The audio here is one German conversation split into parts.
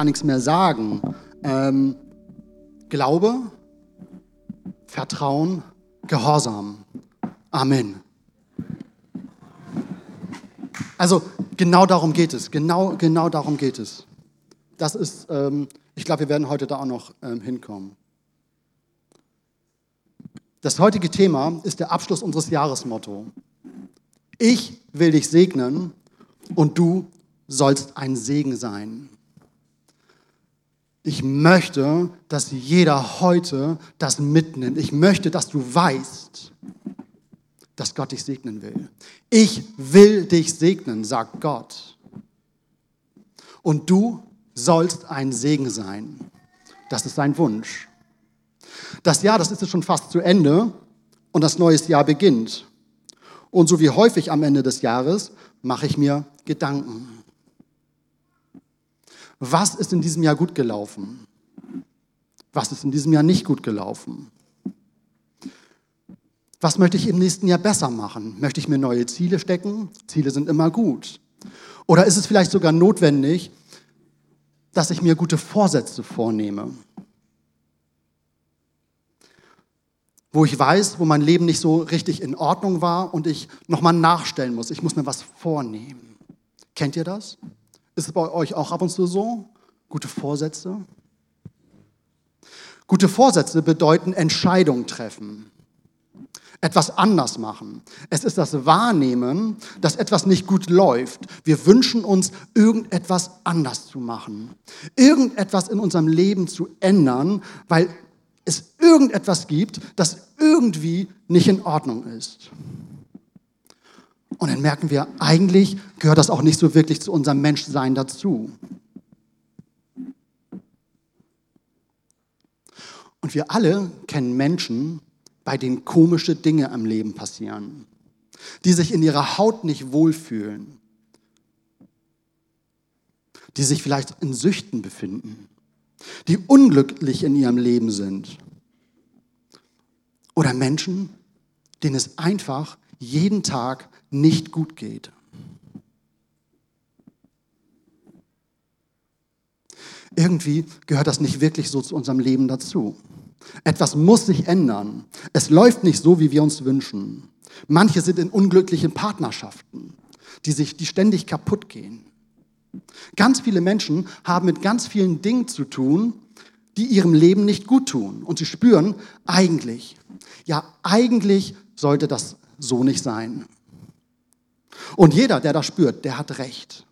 gar nichts mehr sagen. Ähm, Glaube, Vertrauen, Gehorsam. Amen. Also genau darum geht es. Genau, genau darum geht es. Das ist, ähm, ich glaube, wir werden heute da auch noch ähm, hinkommen. Das heutige Thema ist der Abschluss unseres Jahresmotto. Ich will dich segnen und du sollst ein Segen sein. Ich möchte, dass jeder heute das mitnimmt. Ich möchte, dass du weißt, dass Gott dich segnen will. Ich will dich segnen, sagt Gott. Und du sollst ein Segen sein. Das ist sein Wunsch. Das Jahr, das ist jetzt schon fast zu Ende und das neue Jahr beginnt. Und so wie häufig am Ende des Jahres mache ich mir Gedanken. Was ist in diesem Jahr gut gelaufen? Was ist in diesem Jahr nicht gut gelaufen? Was möchte ich im nächsten Jahr besser machen? Möchte ich mir neue Ziele stecken? Ziele sind immer gut. Oder ist es vielleicht sogar notwendig, dass ich mir gute Vorsätze vornehme? wo ich weiß, wo mein Leben nicht so richtig in Ordnung war und ich nochmal nachstellen muss. Ich muss mir was vornehmen. Kennt ihr das? Ist es bei euch auch ab und zu so? Gute Vorsätze? Gute Vorsätze bedeuten Entscheidungen treffen, etwas anders machen. Es ist das Wahrnehmen, dass etwas nicht gut läuft. Wir wünschen uns, irgendetwas anders zu machen, irgendetwas in unserem Leben zu ändern, weil es irgendetwas gibt, das irgendwie nicht in Ordnung ist. Und dann merken wir, eigentlich gehört das auch nicht so wirklich zu unserem Menschsein dazu. Und wir alle kennen Menschen, bei denen komische Dinge am Leben passieren, die sich in ihrer Haut nicht wohlfühlen, die sich vielleicht in Süchten befinden, die unglücklich in ihrem Leben sind. Oder Menschen, denen es einfach jeden Tag nicht gut geht. Irgendwie gehört das nicht wirklich so zu unserem Leben dazu. Etwas muss sich ändern. Es läuft nicht so, wie wir uns wünschen. Manche sind in unglücklichen Partnerschaften, die sich, die ständig kaputt gehen. Ganz viele Menschen haben mit ganz vielen Dingen zu tun, die ihrem Leben nicht gut tun. Und sie spüren, eigentlich, ja, eigentlich sollte das so nicht sein. Und jeder, der das spürt, der hat recht.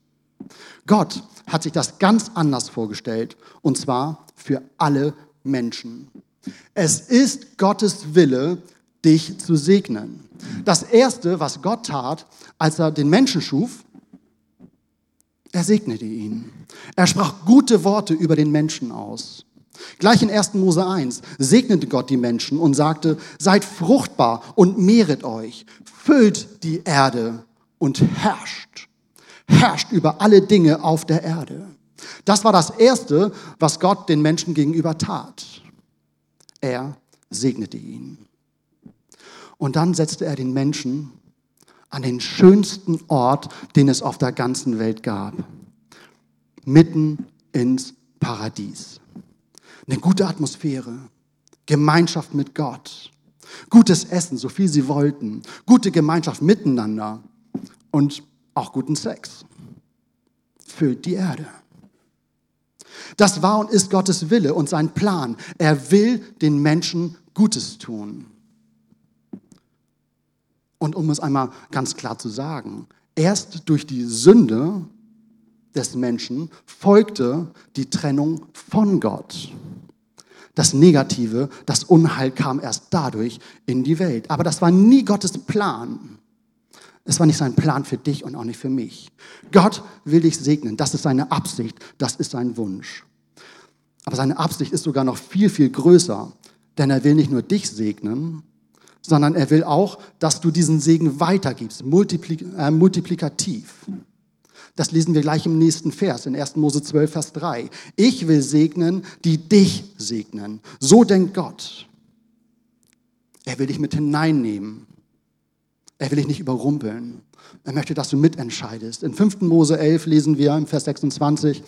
Gott hat sich das ganz anders vorgestellt, und zwar für alle Menschen. Es ist Gottes Wille, dich zu segnen. Das Erste, was Gott tat, als er den Menschen schuf, er segnete ihn. Er sprach gute Worte über den Menschen aus. Gleich in 1. Mose 1 segnete Gott die Menschen und sagte, seid fruchtbar und mehret euch, füllt die Erde und herrscht. Herrscht über alle Dinge auf der Erde. Das war das Erste, was Gott den Menschen gegenüber tat. Er segnete ihn. Und dann setzte er den Menschen an den schönsten Ort, den es auf der ganzen Welt gab. Mitten ins Paradies. Eine gute Atmosphäre, Gemeinschaft mit Gott, gutes Essen, so viel sie wollten, gute Gemeinschaft miteinander und auch guten Sex. Füllt die Erde. Das war und ist Gottes Wille und sein Plan. Er will den Menschen Gutes tun. Und um es einmal ganz klar zu sagen, erst durch die Sünde des Menschen folgte die Trennung von Gott. Das Negative, das Unheil kam erst dadurch in die Welt. Aber das war nie Gottes Plan. Es war nicht sein Plan für dich und auch nicht für mich. Gott will dich segnen. Das ist seine Absicht. Das ist sein Wunsch. Aber seine Absicht ist sogar noch viel, viel größer. Denn er will nicht nur dich segnen, sondern er will auch, dass du diesen Segen weitergibst, multiplik äh, multiplikativ. Das lesen wir gleich im nächsten Vers, in 1. Mose 12, Vers 3. Ich will segnen, die dich segnen. So denkt Gott. Er will dich mit hineinnehmen. Er will dich nicht überrumpeln. Er möchte, dass du mitentscheidest. In 5. Mose 11 lesen wir im Vers 26,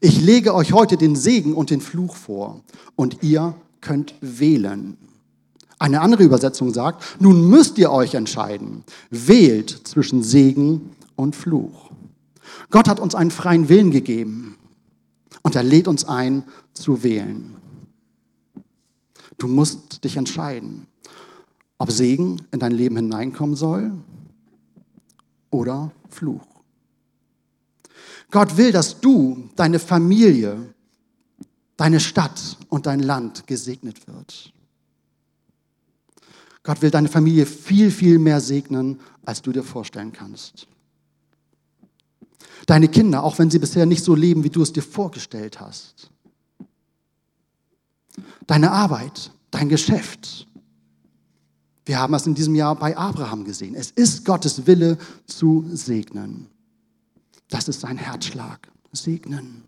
ich lege euch heute den Segen und den Fluch vor und ihr könnt wählen. Eine andere Übersetzung sagt, nun müsst ihr euch entscheiden. Wählt zwischen Segen und Fluch. Gott hat uns einen freien Willen gegeben und er lädt uns ein zu wählen. Du musst dich entscheiden, ob Segen in dein Leben hineinkommen soll oder Fluch. Gott will, dass du, deine Familie, deine Stadt und dein Land gesegnet wird. Gott will deine Familie viel, viel mehr segnen, als du dir vorstellen kannst. Deine Kinder, auch wenn sie bisher nicht so leben, wie du es dir vorgestellt hast. Deine Arbeit, dein Geschäft. Wir haben es in diesem Jahr bei Abraham gesehen. Es ist Gottes Wille zu segnen. Das ist sein Herzschlag. Segnen.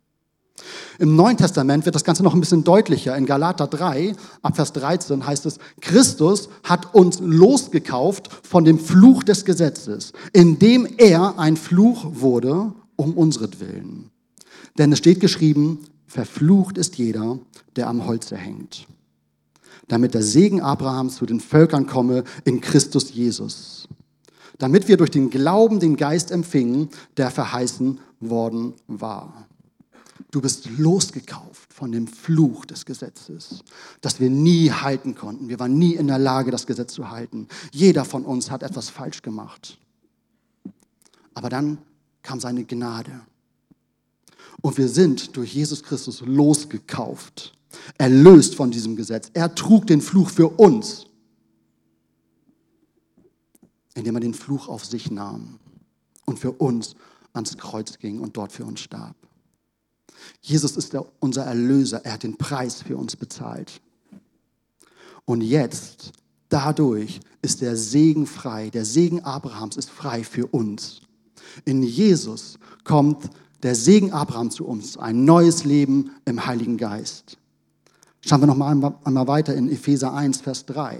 Im Neuen Testament wird das Ganze noch ein bisschen deutlicher. In Galater 3, ab Vers 13 heißt es, Christus hat uns losgekauft von dem Fluch des Gesetzes, indem er ein Fluch wurde um unsretwillen. Denn es steht geschrieben, verflucht ist jeder, der am Holze hängt, damit der Segen Abrahams zu den Völkern komme in Christus Jesus, damit wir durch den Glauben den Geist empfingen, der verheißen worden war. Du bist losgekauft von dem Fluch des Gesetzes, das wir nie halten konnten. Wir waren nie in der Lage, das Gesetz zu halten. Jeder von uns hat etwas falsch gemacht. Aber dann kam seine Gnade. Und wir sind durch Jesus Christus losgekauft, erlöst von diesem Gesetz. Er trug den Fluch für uns, indem er den Fluch auf sich nahm und für uns ans Kreuz ging und dort für uns starb. Jesus ist der, unser Erlöser. Er hat den Preis für uns bezahlt. Und jetzt, dadurch, ist der Segen frei. Der Segen Abrahams ist frei für uns. In Jesus kommt der Segen Abraham zu uns, ein neues Leben im Heiligen Geist. Schauen wir noch mal einmal weiter in Epheser 1, Vers 3.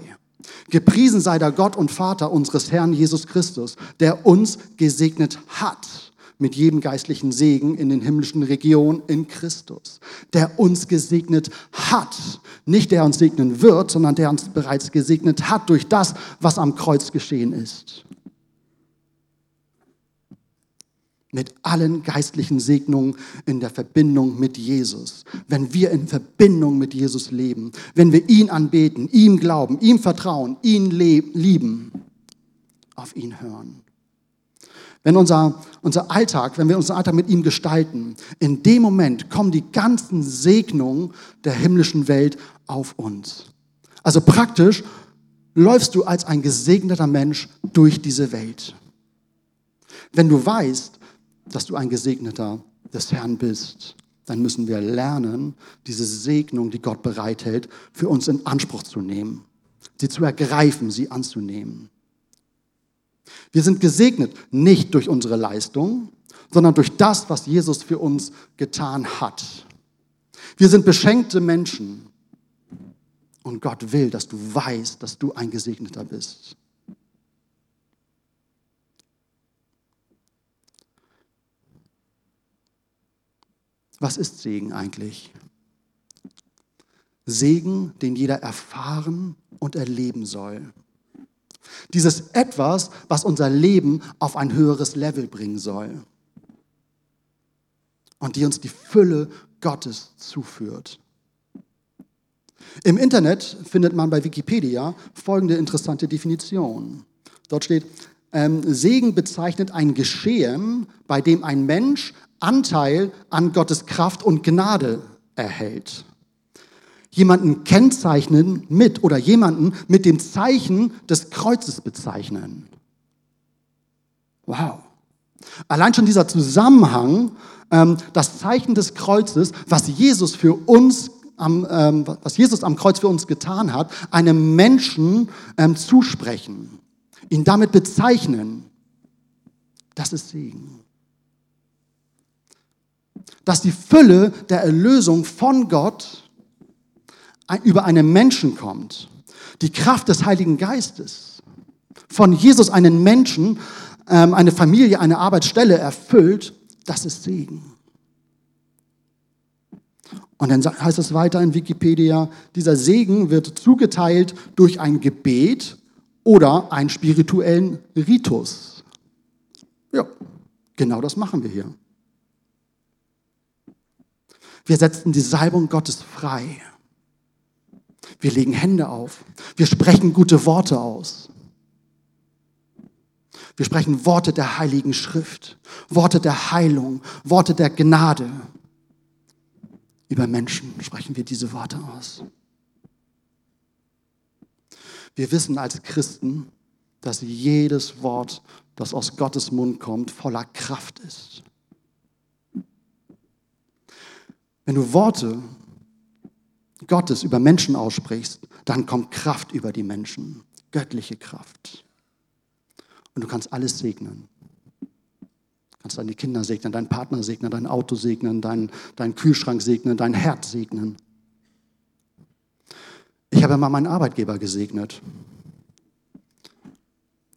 Gepriesen sei der Gott und Vater unseres Herrn Jesus Christus, der uns gesegnet hat mit jedem geistlichen Segen in den himmlischen Regionen in Christus, der uns gesegnet hat. Nicht der uns segnen wird, sondern der uns bereits gesegnet hat durch das, was am Kreuz geschehen ist. Mit allen geistlichen Segnungen in der Verbindung mit Jesus. Wenn wir in Verbindung mit Jesus leben, wenn wir ihn anbeten, ihm glauben, ihm vertrauen, ihn lieben, auf ihn hören. Wenn unser, unser Alltag, wenn wir unseren Alltag mit ihm gestalten, in dem Moment kommen die ganzen Segnungen der himmlischen Welt auf uns. Also praktisch läufst du als ein gesegneter Mensch durch diese Welt. Wenn du weißt, dass du ein Gesegneter des Herrn bist, dann müssen wir lernen, diese Segnung, die Gott bereithält, für uns in Anspruch zu nehmen, sie zu ergreifen, sie anzunehmen. Wir sind gesegnet nicht durch unsere Leistung, sondern durch das, was Jesus für uns getan hat. Wir sind beschenkte Menschen und Gott will, dass du weißt, dass du ein Gesegneter bist. Was ist Segen eigentlich? Segen, den jeder erfahren und erleben soll. Dieses etwas, was unser Leben auf ein höheres Level bringen soll. Und die uns die Fülle Gottes zuführt. Im Internet findet man bei Wikipedia folgende interessante Definition. Dort steht, ähm, Segen bezeichnet ein Geschehen, bei dem ein Mensch Anteil an Gottes Kraft und Gnade erhält jemanden kennzeichnen mit oder jemanden mit dem Zeichen des Kreuzes bezeichnen. Wow. Allein schon dieser Zusammenhang, ähm, das Zeichen des Kreuzes, was Jesus für uns am, ähm, was Jesus am Kreuz für uns getan hat, einem Menschen ähm, zusprechen, ihn damit bezeichnen, das ist Segen. Dass die Fülle der Erlösung von Gott über einen Menschen kommt, die Kraft des Heiligen Geistes, von Jesus einen Menschen, ähm, eine Familie, eine Arbeitsstelle erfüllt, das ist Segen. Und dann heißt es weiter in Wikipedia, dieser Segen wird zugeteilt durch ein Gebet oder einen spirituellen Ritus. Ja, genau das machen wir hier. Wir setzen die Salbung Gottes frei. Wir legen Hände auf. Wir sprechen gute Worte aus. Wir sprechen Worte der Heiligen Schrift, Worte der Heilung, Worte der Gnade. Über Menschen sprechen wir diese Worte aus. Wir wissen als Christen, dass jedes Wort, das aus Gottes Mund kommt, voller Kraft ist. Wenn du Worte Gottes über Menschen aussprichst, dann kommt Kraft über die Menschen, göttliche Kraft. Und du kannst alles segnen. Du kannst deine Kinder segnen, deinen Partner segnen, dein Auto segnen, deinen, deinen Kühlschrank segnen, dein Herz segnen. Ich habe mal meinen Arbeitgeber gesegnet.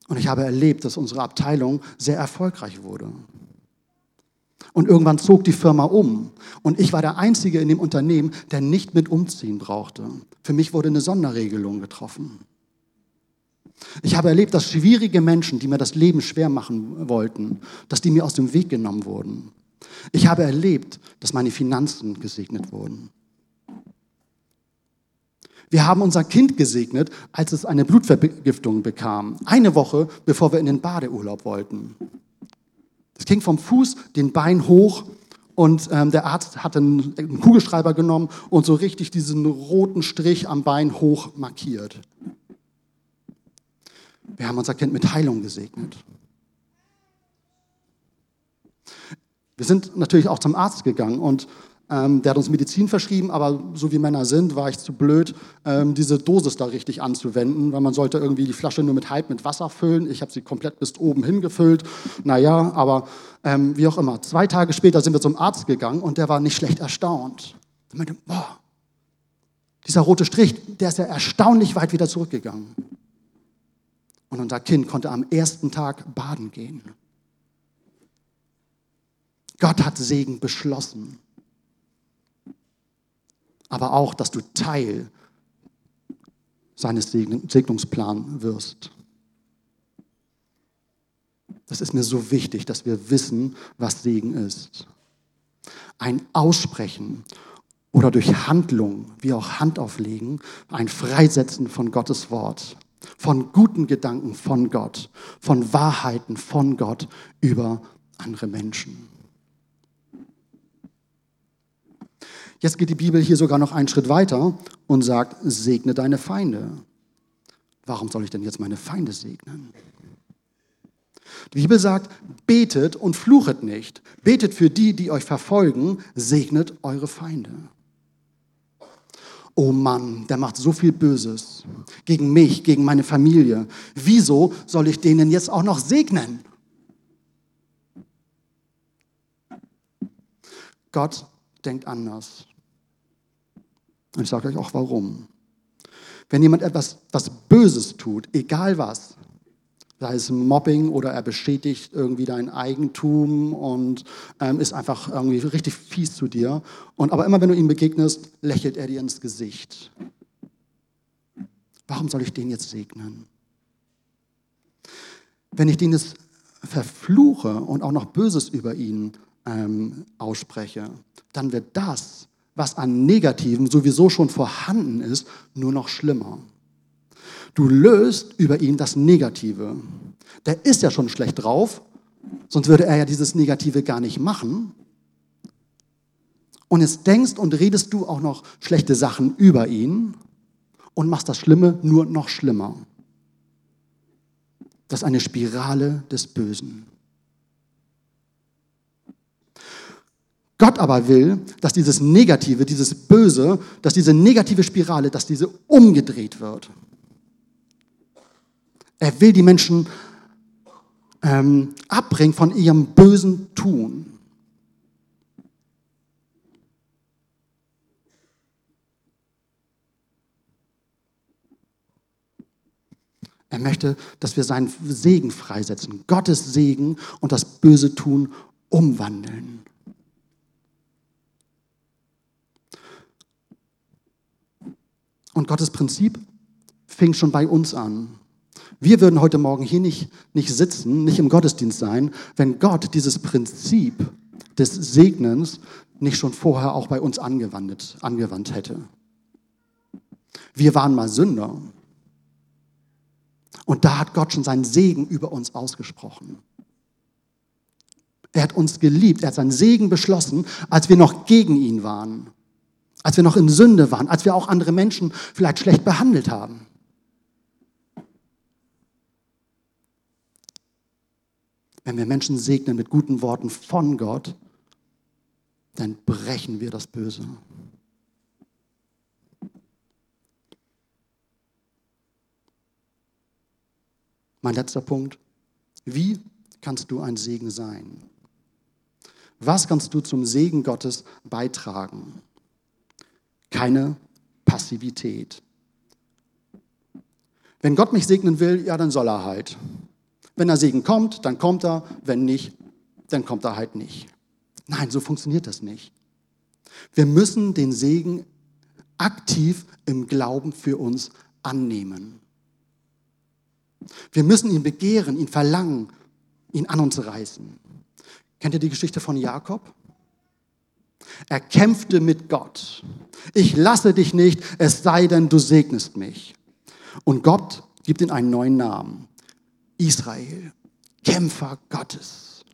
Und ich habe erlebt, dass unsere Abteilung sehr erfolgreich wurde. Und irgendwann zog die Firma um. Und ich war der Einzige in dem Unternehmen, der nicht mit umziehen brauchte. Für mich wurde eine Sonderregelung getroffen. Ich habe erlebt, dass schwierige Menschen, die mir das Leben schwer machen wollten, dass die mir aus dem Weg genommen wurden. Ich habe erlebt, dass meine Finanzen gesegnet wurden. Wir haben unser Kind gesegnet, als es eine Blutvergiftung bekam. Eine Woche, bevor wir in den Badeurlaub wollten. Es ging vom Fuß den Bein hoch und ähm, der Arzt hat einen, Kugelschreiber genommen und so richtig diesen roten Strich am Bein hoch markiert. Wir haben unser Kind mit Heilung gesegnet. Wir sind natürlich auch zum Arzt gegangen und ähm, der hat uns Medizin verschrieben, aber so wie Männer sind, war ich zu blöd, ähm, diese Dosis da richtig anzuwenden, weil man sollte irgendwie die Flasche nur mit halb mit Wasser füllen. Ich habe sie komplett bis oben hingefüllt. Naja, aber ähm, wie auch immer. Zwei Tage später sind wir zum Arzt gegangen und der war nicht schlecht erstaunt. Er meinte, boah, dieser rote Strich, der ist ja erstaunlich weit wieder zurückgegangen. Und unser Kind konnte am ersten Tag baden gehen. Gott hat Segen beschlossen aber auch, dass du Teil seines Segnungsplans wirst. Das ist mir so wichtig, dass wir wissen, was Segen ist. Ein Aussprechen oder durch Handlung, wie auch Handauflegen, ein Freisetzen von Gottes Wort, von guten Gedanken von Gott, von Wahrheiten von Gott über andere Menschen. Jetzt geht die Bibel hier sogar noch einen Schritt weiter und sagt, segne deine Feinde. Warum soll ich denn jetzt meine Feinde segnen? Die Bibel sagt, betet und fluchet nicht. Betet für die, die euch verfolgen, segnet eure Feinde. Oh Mann, der macht so viel Böses gegen mich, gegen meine Familie. Wieso soll ich denen jetzt auch noch segnen? Gott denkt anders. Und ich sage euch auch warum. Wenn jemand etwas was Böses tut, egal was, sei es Mobbing oder er beschädigt irgendwie dein Eigentum und ähm, ist einfach irgendwie richtig fies zu dir. Und aber immer wenn du ihm begegnest, lächelt er dir ins Gesicht. Warum soll ich den jetzt segnen? Wenn ich den jetzt verfluche und auch noch Böses über ihn ähm, ausspreche, dann wird das was an Negativen sowieso schon vorhanden ist, nur noch schlimmer. Du löst über ihn das Negative. Der ist ja schon schlecht drauf, sonst würde er ja dieses Negative gar nicht machen. Und jetzt denkst und redest du auch noch schlechte Sachen über ihn und machst das Schlimme nur noch schlimmer. Das ist eine Spirale des Bösen. Gott aber will, dass dieses Negative, dieses Böse, dass diese negative Spirale, dass diese umgedreht wird. Er will die Menschen ähm, abbringen von ihrem bösen Tun. Er möchte, dass wir seinen Segen freisetzen, Gottes Segen und das böse Tun umwandeln. Und Gottes Prinzip fing schon bei uns an. Wir würden heute Morgen hier nicht, nicht sitzen, nicht im Gottesdienst sein, wenn Gott dieses Prinzip des Segnens nicht schon vorher auch bei uns angewandt, angewandt hätte. Wir waren mal Sünder. Und da hat Gott schon seinen Segen über uns ausgesprochen. Er hat uns geliebt, er hat seinen Segen beschlossen, als wir noch gegen ihn waren, als wir noch in Sünde waren, als wir auch andere Menschen vielleicht schlecht behandelt haben. Wenn wir Menschen segnen mit guten Worten von Gott, dann brechen wir das Böse. Mein letzter Punkt. Wie kannst du ein Segen sein? Was kannst du zum Segen Gottes beitragen? Keine Passivität. Wenn Gott mich segnen will, ja, dann soll er halt. Wenn der Segen kommt, dann kommt er. Wenn nicht, dann kommt er halt nicht. Nein, so funktioniert das nicht. Wir müssen den Segen aktiv im Glauben für uns annehmen. Wir müssen ihn begehren, ihn verlangen, ihn an uns reißen. Kennt ihr die Geschichte von Jakob? Er kämpfte mit Gott. Ich lasse dich nicht, es sei denn, du segnest mich. Und Gott gibt ihm einen neuen Namen. Israel, Kämpfer Gottes.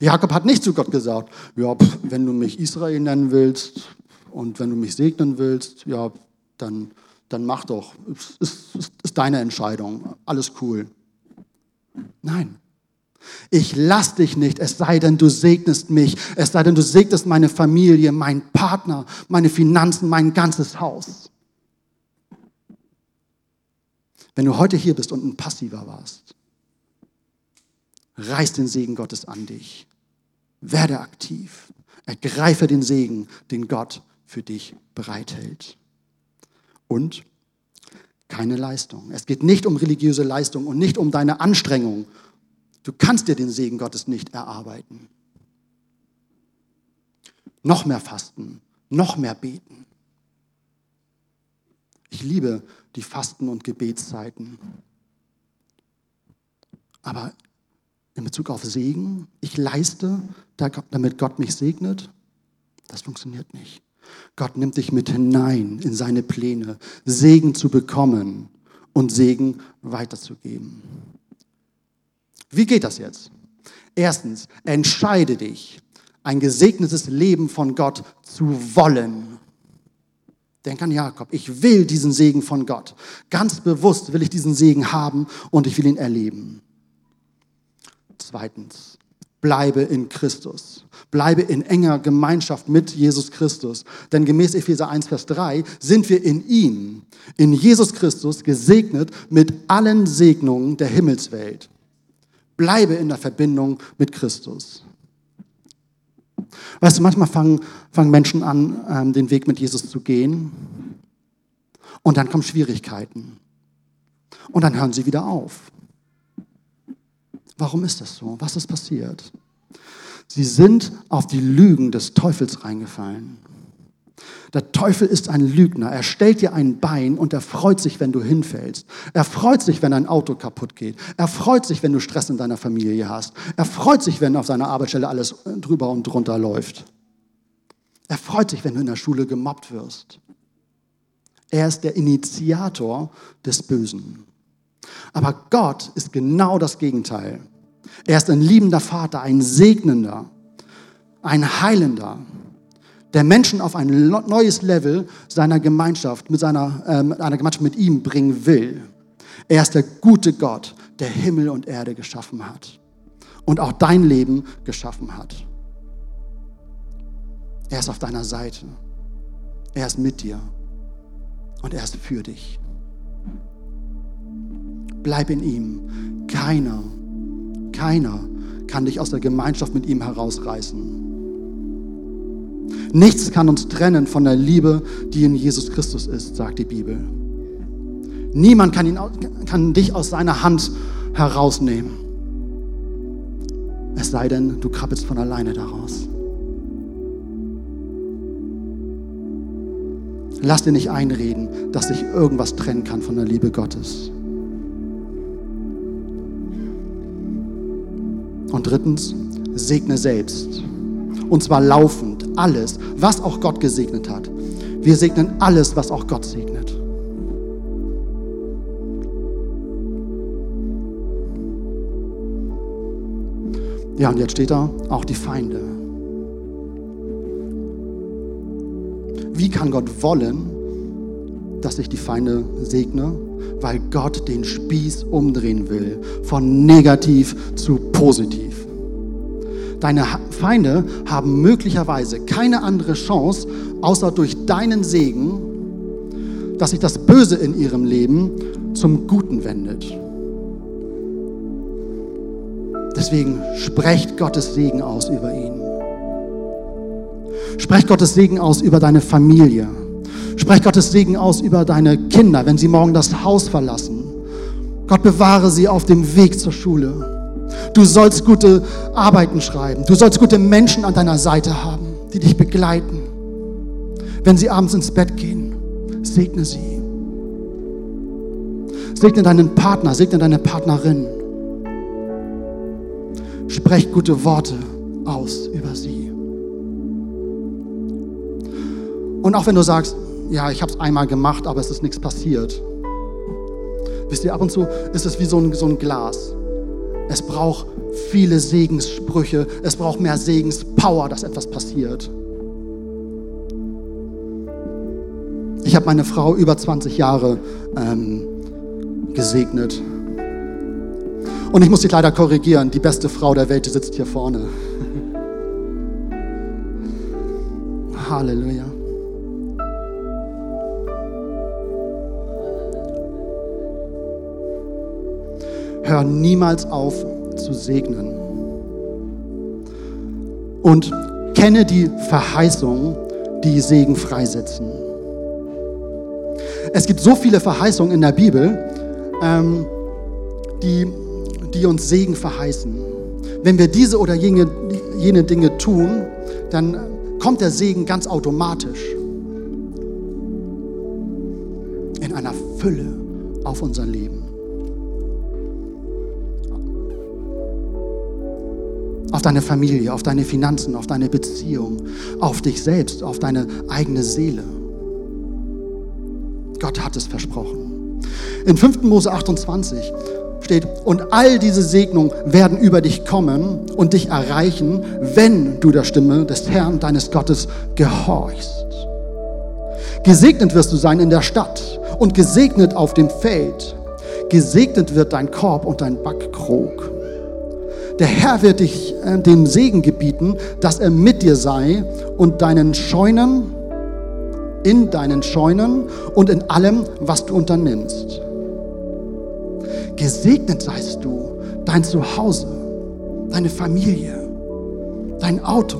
Jakob hat nicht zu Gott gesagt, ja, wenn du mich Israel nennen willst und wenn du mich segnen willst, ja, dann, dann mach doch. Es ist, ist, ist deine Entscheidung. Alles cool. Nein. Ich lass dich nicht, es sei denn, du segnest mich, es sei denn, du segnest meine Familie, meinen Partner, meine Finanzen, mein ganzes Haus. Wenn du heute hier bist und ein Passiver warst, reiß den Segen Gottes an dich. Werde aktiv. Ergreife den Segen, den Gott für dich bereithält. Und keine Leistung. Es geht nicht um religiöse Leistung und nicht um deine Anstrengung. Du kannst dir den Segen Gottes nicht erarbeiten. Noch mehr fasten, noch mehr beten. Ich liebe die Fasten- und Gebetszeiten. Aber in Bezug auf Segen, ich leiste, damit Gott mich segnet, das funktioniert nicht. Gott nimmt dich mit hinein in seine Pläne, Segen zu bekommen und Segen weiterzugeben. Wie geht das jetzt? Erstens, entscheide dich, ein gesegnetes Leben von Gott zu wollen. Denk an Jakob. Ich will diesen Segen von Gott. Ganz bewusst will ich diesen Segen haben und ich will ihn erleben. Zweitens, bleibe in Christus. Bleibe in enger Gemeinschaft mit Jesus Christus. Denn gemäß Epheser 1, Vers 3 sind wir in ihm, in Jesus Christus, gesegnet mit allen Segnungen der Himmelswelt. Bleibe in der Verbindung mit Christus. Weißt du, manchmal fangen, fangen Menschen an, ähm, den Weg mit Jesus zu gehen und dann kommen Schwierigkeiten und dann hören sie wieder auf. Warum ist das so? Was ist passiert? Sie sind auf die Lügen des Teufels reingefallen. Der Teufel ist ein Lügner. Er stellt dir ein Bein und er freut sich, wenn du hinfällst. Er freut sich, wenn dein Auto kaputt geht. Er freut sich, wenn du Stress in deiner Familie hast. Er freut sich, wenn auf seiner Arbeitsstelle alles drüber und drunter läuft. Er freut sich, wenn du in der Schule gemobbt wirst. Er ist der Initiator des Bösen. Aber Gott ist genau das Gegenteil. Er ist ein liebender Vater, ein Segnender, ein Heilender, der Menschen auf ein neues Level seiner Gemeinschaft, mit seiner, ähm, einer Gemeinschaft mit ihm bringen will. Er ist der gute Gott, der Himmel und Erde geschaffen hat und auch dein Leben geschaffen hat. Er ist auf deiner Seite. Er ist mit dir und er ist für dich. Bleib in ihm. Keiner, keiner kann dich aus der Gemeinschaft mit ihm herausreißen. Nichts kann uns trennen von der Liebe, die in Jesus Christus ist, sagt die Bibel. Niemand kann, ihn, kann dich aus seiner Hand herausnehmen. Es sei denn, du krabbelst von alleine daraus. Lass dir nicht einreden, dass sich irgendwas trennen kann von der Liebe Gottes. Und drittens, segne selbst. Und zwar laufend alles, was auch Gott gesegnet hat. Wir segnen alles, was auch Gott segnet. Ja, und jetzt steht da auch die Feinde. Wie kann Gott wollen, dass ich die Feinde segne? Weil Gott den Spieß umdrehen will, von negativ zu positiv. Deine Feinde haben möglicherweise keine andere Chance, außer durch deinen Segen, dass sich das Böse in ihrem Leben zum Guten wendet. Deswegen sprecht Gottes Segen aus über ihn. Sprecht Gottes Segen aus über deine Familie. Sprecht Gottes Segen aus über deine Kinder, wenn sie morgen das Haus verlassen. Gott bewahre sie auf dem Weg zur Schule. Du sollst gute Arbeiten schreiben. Du sollst gute Menschen an deiner Seite haben, die dich begleiten. Wenn sie abends ins Bett gehen, segne sie. Segne deinen Partner, segne deine Partnerin. Sprecht gute Worte aus über sie. Und auch wenn du sagst, ja, ich habe es einmal gemacht, aber es ist nichts passiert. Wisst ihr, ab und zu ist es wie so ein, so ein Glas. Es braucht viele Segenssprüche, es braucht mehr Segenspower, dass etwas passiert. Ich habe meine Frau über 20 Jahre ähm, gesegnet. Und ich muss dich leider korrigieren, die beste Frau der Welt sitzt hier vorne. Halleluja. Hör niemals auf zu segnen. Und kenne die Verheißungen, die Segen freisetzen. Es gibt so viele Verheißungen in der Bibel, ähm, die die uns Segen verheißen. Wenn wir diese oder jene, jene Dinge tun, dann kommt der Segen ganz automatisch in einer Fülle auf unser Leben. Auf deine Familie, auf deine Finanzen, auf deine Beziehung, auf dich selbst, auf deine eigene Seele. Gott hat es versprochen. In 5. Mose 28 steht, und all diese Segnungen werden über dich kommen und dich erreichen, wenn du der Stimme des Herrn, deines Gottes, gehorchst. Gesegnet wirst du sein in der Stadt und gesegnet auf dem Feld. Gesegnet wird dein Korb und dein Backkrog. Der Herr wird dich äh, den Segen gebieten, dass er mit dir sei und deinen Scheunen, in deinen Scheunen und in allem, was du unternimmst. Gesegnet seist du, dein Zuhause, deine Familie, dein Auto,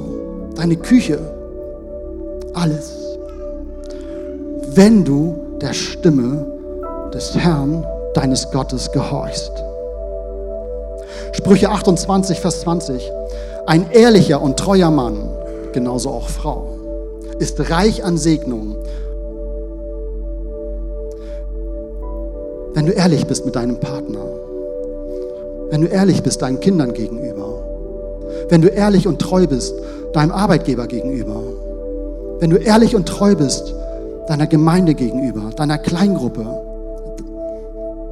deine Küche, alles. Wenn du der Stimme des Herrn, deines Gottes, gehorchst. Sprüche 28, Vers 20. Ein ehrlicher und treuer Mann, genauso auch Frau, ist reich an Segnungen Wenn du ehrlich bist mit deinem Partner, wenn du ehrlich bist deinen Kindern gegenüber, wenn du ehrlich und treu bist deinem Arbeitgeber gegenüber, wenn du ehrlich und treu bist deiner Gemeinde gegenüber, deiner Kleingruppe,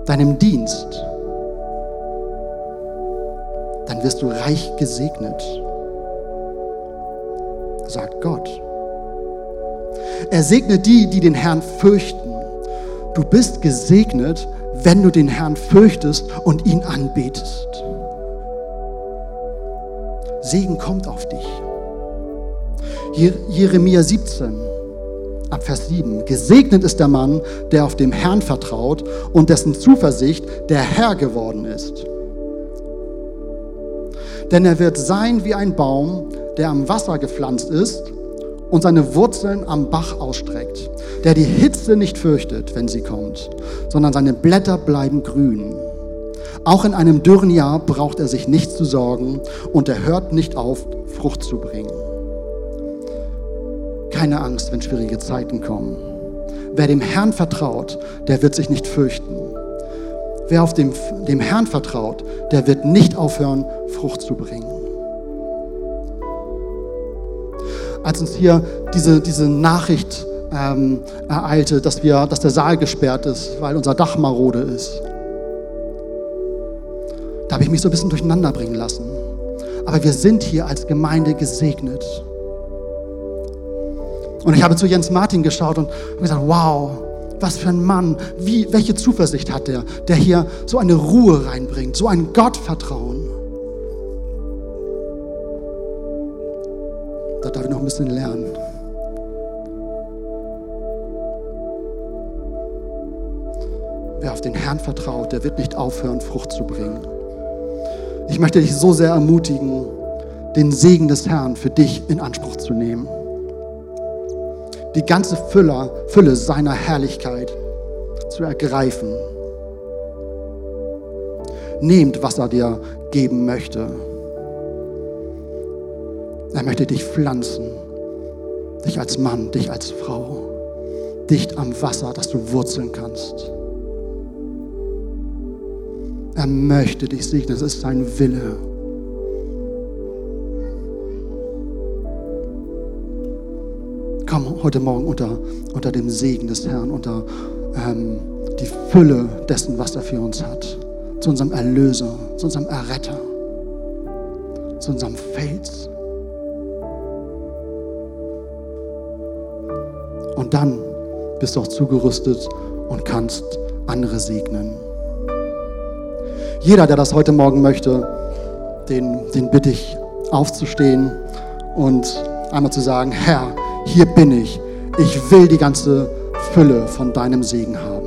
deinem Dienst, dann wirst du reich gesegnet, sagt Gott. Er segnet die, die den Herrn fürchten. Du bist gesegnet, wenn du den Herrn fürchtest und ihn anbetest. Segen kommt auf dich. Jeremia 17, ab Vers 7. Gesegnet ist der Mann, der auf dem Herrn vertraut und dessen Zuversicht der Herr geworden ist. Denn er wird sein wie ein Baum, der am Wasser gepflanzt ist und seine Wurzeln am Bach ausstreckt, der die Hitze nicht fürchtet, wenn sie kommt, sondern seine Blätter bleiben grün. Auch in einem dürren Jahr braucht er sich nicht zu sorgen und er hört nicht auf, Frucht zu bringen. Keine Angst, wenn schwierige Zeiten kommen. Wer dem Herrn vertraut, der wird sich nicht fürchten. Wer auf dem, dem Herrn vertraut, der wird nicht aufhören, Frucht zu bringen. Als uns hier diese, diese Nachricht ähm, ereilte, dass, wir, dass der Saal gesperrt ist, weil unser Dach marode ist, da habe ich mich so ein bisschen durcheinander bringen lassen. Aber wir sind hier als Gemeinde gesegnet. Und ich habe zu Jens Martin geschaut und gesagt, wow, was für ein Mann, wie, welche Zuversicht hat der, der hier so eine Ruhe reinbringt, so ein Gottvertrauen. Da darf ich noch ein bisschen lernen. Wer auf den Herrn vertraut, der wird nicht aufhören, Frucht zu bringen. Ich möchte dich so sehr ermutigen, den Segen des Herrn für dich in Anspruch zu nehmen. Die ganze Fülle, Fülle seiner Herrlichkeit zu ergreifen. Nehmt, was er dir geben möchte. Er möchte dich pflanzen, dich als Mann, dich als Frau, dicht am Wasser, dass du wurzeln kannst. Er möchte dich segnen, das ist sein Wille. Komm heute Morgen unter, unter dem Segen des Herrn, unter ähm, die Fülle dessen, was er für uns hat. Zu unserem Erlöser, zu unserem Erretter, zu unserem Fels. Und dann bist du auch zugerüstet und kannst andere segnen. Jeder, der das heute Morgen möchte, den, den bitte ich aufzustehen und einmal zu sagen, Herr, hier bin ich. Ich will die ganze Fülle von deinem Segen haben.